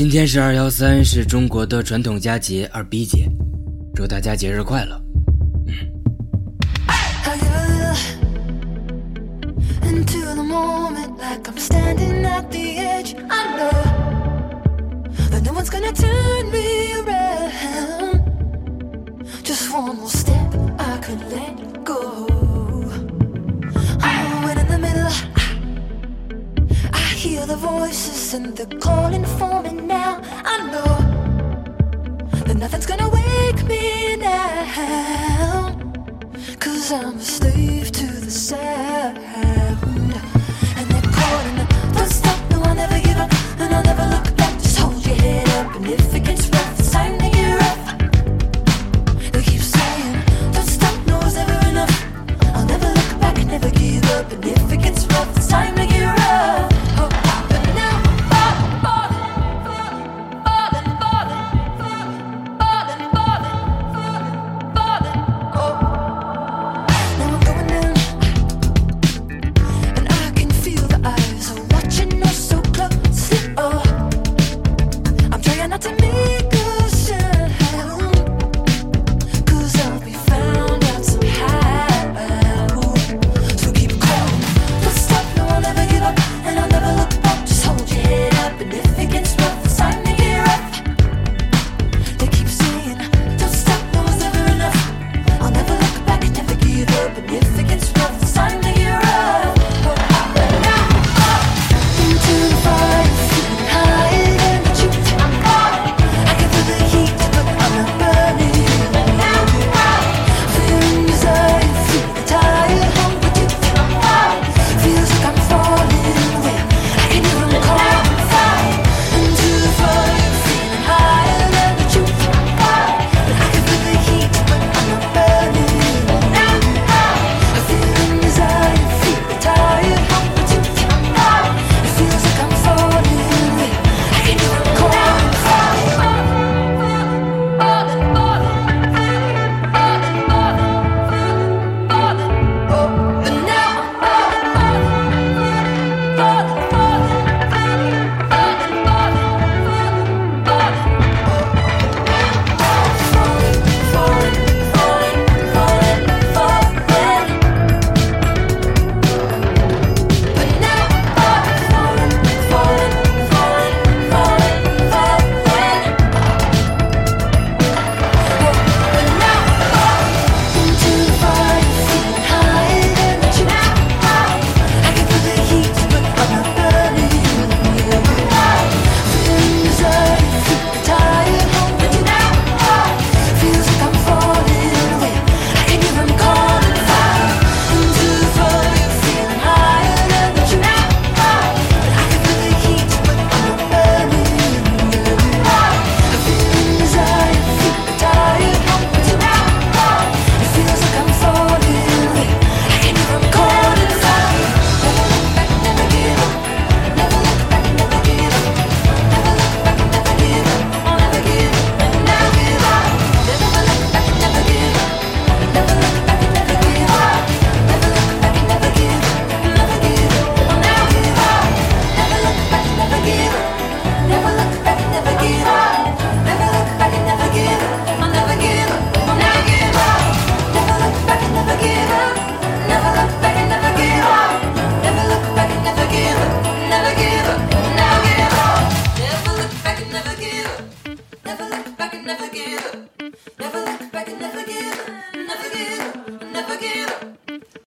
今天是二幺三是中国的传统佳节二逼节。祝大家节日快乐。Let go. I'm in the middle. hear the voices and they're calling for me now. I know that nothing's gonna wake me now. Cause I'm a slave to the sound. And they're calling, don't stop, no, I'll never give up, and I'll never look back. Just hold your head up, and if it gets rough, it's time to get rough. They keep saying, don't stop, no, it's never enough. I'll never look back, never give up, and if it gets